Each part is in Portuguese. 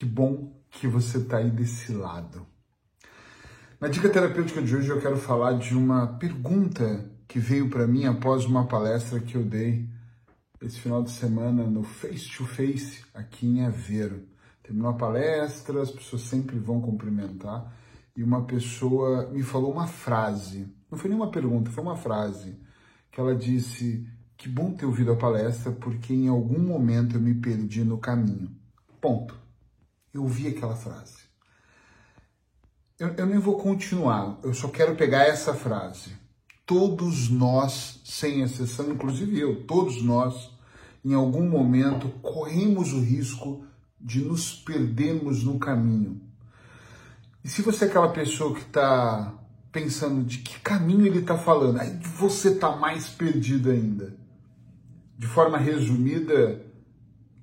Que bom que você está aí desse lado. Na dica terapêutica de hoje eu quero falar de uma pergunta que veio para mim após uma palestra que eu dei esse final de semana no Face to Face aqui em Aveiro. Terminou a palestra, as pessoas sempre vão cumprimentar e uma pessoa me falou uma frase, não foi nenhuma pergunta, foi uma frase que ela disse: "Que bom ter ouvido a palestra porque em algum momento eu me perdi no caminho". Ponto. Eu ouvi aquela frase. Eu, eu nem vou continuar, eu só quero pegar essa frase. Todos nós, sem exceção, inclusive eu, todos nós, em algum momento, corremos o risco de nos perdermos no caminho. E se você é aquela pessoa que está pensando de que caminho ele está falando, aí você está mais perdido ainda. De forma resumida,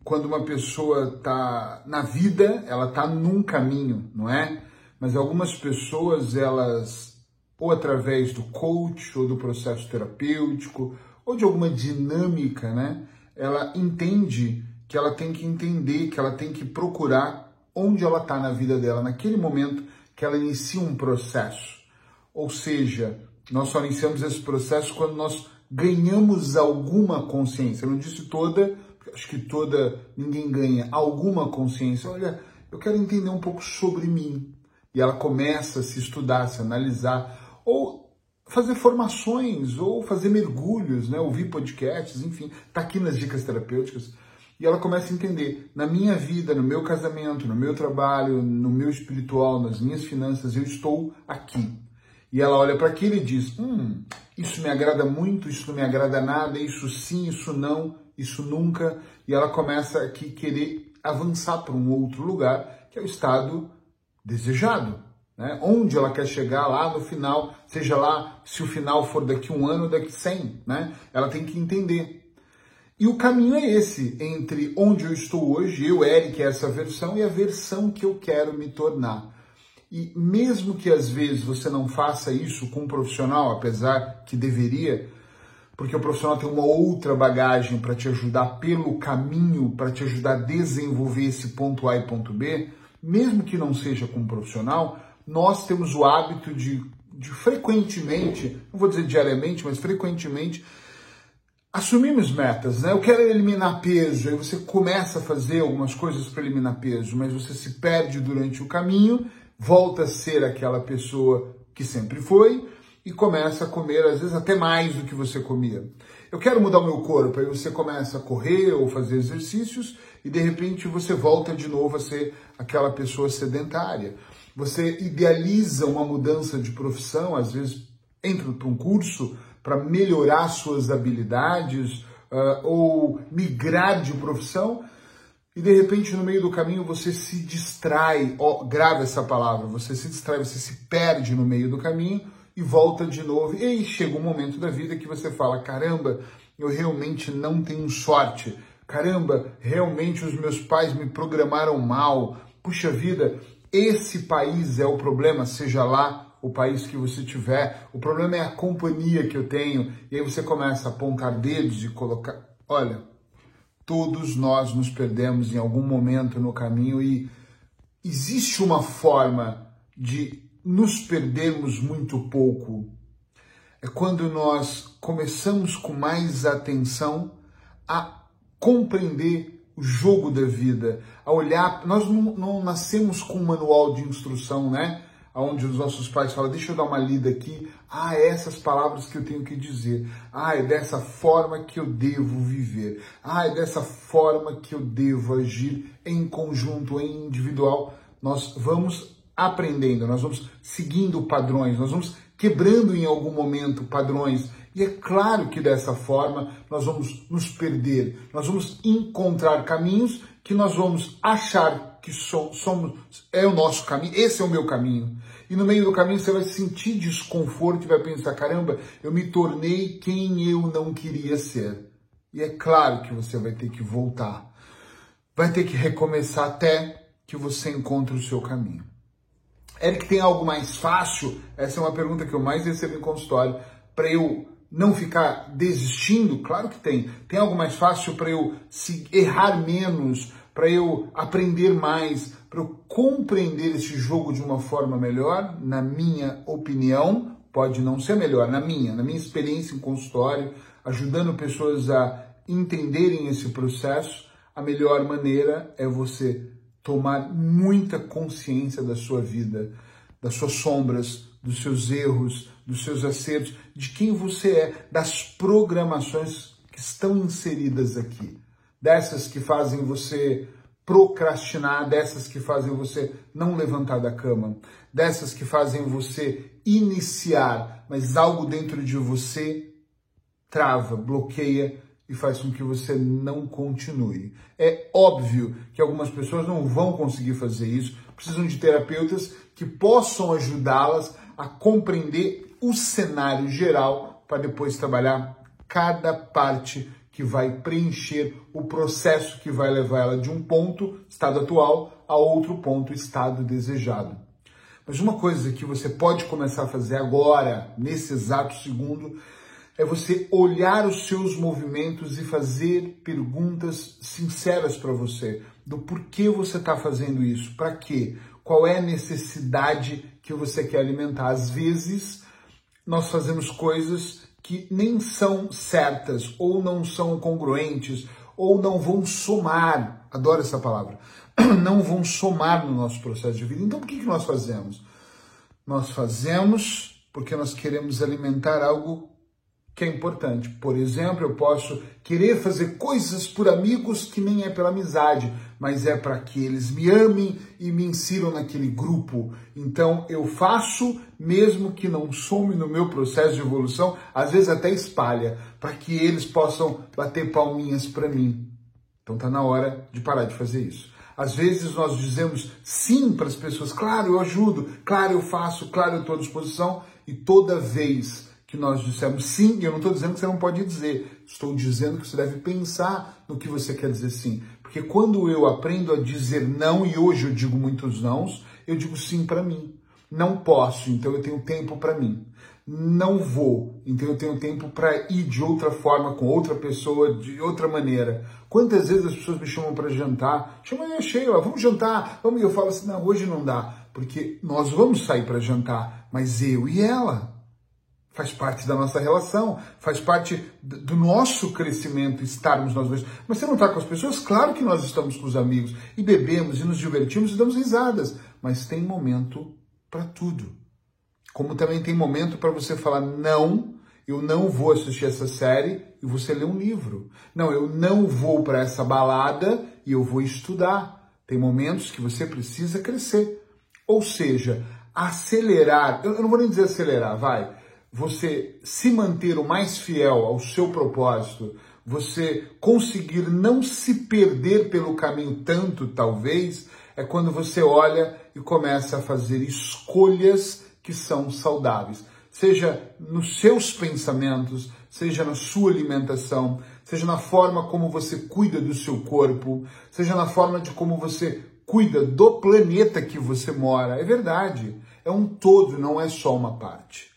quando uma pessoa está na vida, ela está num caminho, não é? Mas algumas pessoas, elas, ou através do coach, ou do processo terapêutico, ou de alguma dinâmica, né? Ela entende que ela tem que entender, que ela tem que procurar onde ela está na vida dela, naquele momento que ela inicia um processo. Ou seja, nós só iniciamos esse processo quando nós ganhamos alguma consciência. Eu não disse toda, acho que toda, ninguém ganha alguma consciência. Olha, eu quero entender um pouco sobre mim. E ela começa a se estudar, se analisar, ou fazer formações, ou fazer mergulhos, né? ouvir podcasts, enfim, tá aqui nas dicas terapêuticas. E ela começa a entender, na minha vida, no meu casamento, no meu trabalho, no meu espiritual, nas minhas finanças, eu estou aqui. E ela olha para aquilo e diz: Hum, isso me agrada muito, isso não me agrada nada, isso sim, isso não, isso nunca. E ela começa aqui querer avançar para um outro lugar, que é o estado desejado. Né? Onde ela quer chegar lá no final, seja lá se o final for daqui um ano, daqui cem, né? Ela tem que entender. E o caminho é esse, entre onde eu estou hoje, eu, Eric, essa versão, e a versão que eu quero me tornar. E mesmo que às vezes você não faça isso com um profissional, apesar que deveria, porque o profissional tem uma outra bagagem para te ajudar pelo caminho, para te ajudar a desenvolver esse ponto A e ponto B, mesmo que não seja com um profissional, nós temos o hábito de, de frequentemente, não vou dizer diariamente, mas frequentemente, assumimos metas, né? Eu quero eliminar peso, aí você começa a fazer algumas coisas para eliminar peso, mas você se perde durante o caminho volta a ser aquela pessoa que sempre foi e começa a comer, às vezes, até mais do que você comia. Eu quero mudar o meu corpo, aí você começa a correr ou fazer exercícios e de repente você volta de novo a ser aquela pessoa sedentária. Você idealiza uma mudança de profissão, às vezes entra para um curso para melhorar suas habilidades uh, ou migrar de profissão, e de repente no meio do caminho você se distrai, ó, grava essa palavra, você se distrai, você se perde no meio do caminho e volta de novo. E aí chega um momento da vida que você fala: caramba, eu realmente não tenho sorte. Caramba, realmente os meus pais me programaram mal. Puxa vida, esse país é o problema, seja lá o país que você tiver. O problema é a companhia que eu tenho. E aí você começa a apontar dedos e colocar. Olha, Todos nós nos perdemos em algum momento no caminho e existe uma forma de nos perdermos muito pouco. É quando nós começamos com mais atenção a compreender o jogo da vida, a olhar. Nós não, não nascemos com um manual de instrução, né? Onde os nossos pais falam, deixa eu dar uma lida aqui, ah, é essas palavras que eu tenho que dizer, ah, é dessa forma que eu devo viver, ah, é dessa forma que eu devo agir em conjunto, em individual. Nós vamos aprendendo, nós vamos seguindo padrões, nós vamos quebrando em algum momento padrões. E é claro que dessa forma nós vamos nos perder, nós vamos encontrar caminhos que nós vamos achar que somos, é o nosso caminho, esse é o meu caminho. E no meio do caminho você vai sentir desconforto e vai pensar: caramba, eu me tornei quem eu não queria ser. E é claro que você vai ter que voltar, vai ter que recomeçar até que você encontre o seu caminho. Eric, tem algo mais fácil? Essa é uma pergunta que eu mais recebo em consultório. Para eu não ficar desistindo? Claro que tem. Tem algo mais fácil para eu errar menos, para eu aprender mais, para eu compreender esse jogo de uma forma melhor, na minha opinião, pode não ser melhor, na minha, na minha experiência em consultório, ajudando pessoas a entenderem esse processo, a melhor maneira é você tomar muita consciência da sua vida, das suas sombras, dos seus erros, dos seus acertos, de quem você é, das programações que estão inseridas aqui, dessas que fazem você procrastinar, dessas que fazem você não levantar da cama, dessas que fazem você iniciar, mas algo dentro de você trava, bloqueia e faz com que você não continue. É óbvio que algumas pessoas não vão conseguir fazer isso, precisam de terapeutas que possam ajudá-las a compreender o cenário geral para depois trabalhar cada parte que vai preencher o processo que vai levar ela de um ponto, estado atual, a outro ponto, estado desejado. Mas uma coisa que você pode começar a fazer agora, nesse exato segundo, é você olhar os seus movimentos e fazer perguntas sinceras para você do porquê você está fazendo isso, para quê, qual é a necessidade que você quer alimentar. Às vezes nós fazemos coisas que nem são certas ou não são congruentes ou não vão somar. Adoro essa palavra. Não vão somar no nosso processo de vida. Então, por que, que nós fazemos? Nós fazemos porque nós queremos alimentar algo que é importante. Por exemplo, eu posso querer fazer coisas por amigos que nem é pela amizade, mas é para que eles me amem e me insiram naquele grupo. Então eu faço, mesmo que não some no meu processo de evolução, às vezes até espalha, para que eles possam bater palminhas para mim. Então tá na hora de parar de fazer isso. Às vezes nós dizemos sim para as pessoas, claro, eu ajudo, claro, eu faço, claro, eu estou à disposição, e toda vez que nós dissemos sim, e eu não estou dizendo que você não pode dizer, estou dizendo que você deve pensar no que você quer dizer sim. Porque quando eu aprendo a dizer não, e hoje eu digo muitos nãos, eu digo sim para mim. Não posso, então eu tenho tempo para mim. Não vou, então eu tenho tempo para ir de outra forma, com outra pessoa, de outra maneira. Quantas vezes as pessoas me chamam para jantar? Chama aí, Sheila, vamos jantar. Vamos, e eu falo assim, não, hoje não dá, porque nós vamos sair para jantar, mas eu e ela faz parte da nossa relação, faz parte do nosso crescimento estarmos nós dois. Mas você não está com as pessoas? Claro que nós estamos com os amigos e bebemos e nos divertimos e damos risadas, mas tem momento para tudo. Como também tem momento para você falar não, eu não vou assistir essa série e você lê um livro. Não, eu não vou para essa balada e eu vou estudar. Tem momentos que você precisa crescer. Ou seja, acelerar, eu não vou nem dizer acelerar, vai você se manter o mais fiel ao seu propósito, você conseguir não se perder pelo caminho tanto, talvez, é quando você olha e começa a fazer escolhas que são saudáveis. Seja nos seus pensamentos, seja na sua alimentação, seja na forma como você cuida do seu corpo, seja na forma de como você cuida do planeta que você mora. É verdade, é um todo, não é só uma parte.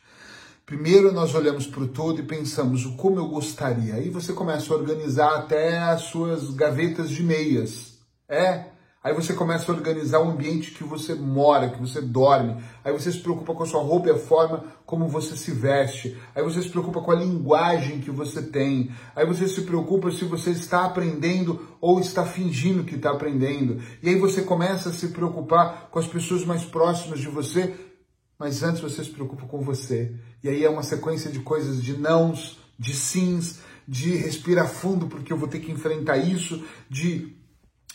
Primeiro nós olhamos para o todo e pensamos o como eu gostaria. Aí você começa a organizar até as suas gavetas de meias. É? Aí você começa a organizar o ambiente que você mora, que você dorme. Aí você se preocupa com a sua roupa e a forma como você se veste. Aí você se preocupa com a linguagem que você tem. Aí você se preocupa se você está aprendendo ou está fingindo que está aprendendo. E aí você começa a se preocupar com as pessoas mais próximas de você mas antes você se preocupa com você. E aí é uma sequência de coisas de nãos, de sims, de respirar fundo porque eu vou ter que enfrentar isso, de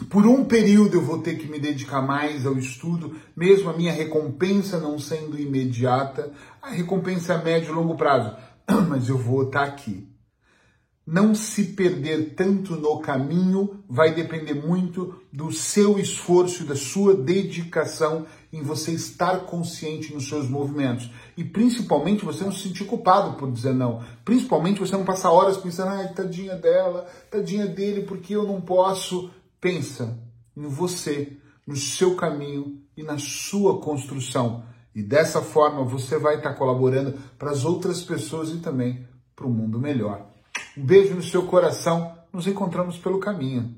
por um período eu vou ter que me dedicar mais ao estudo, mesmo a minha recompensa não sendo imediata, a recompensa é médio e longo prazo, mas eu vou estar aqui. Não se perder tanto no caminho vai depender muito do seu esforço da sua dedicação em você estar consciente nos seus movimentos. E principalmente você não se sentir culpado por dizer não. Principalmente você não passar horas pensando, ai, tadinha dela, tadinha dele, porque eu não posso. Pensa em você, no seu caminho e na sua construção. E dessa forma você vai estar colaborando para as outras pessoas e também para o mundo melhor. Um beijo no seu coração. Nos encontramos pelo caminho.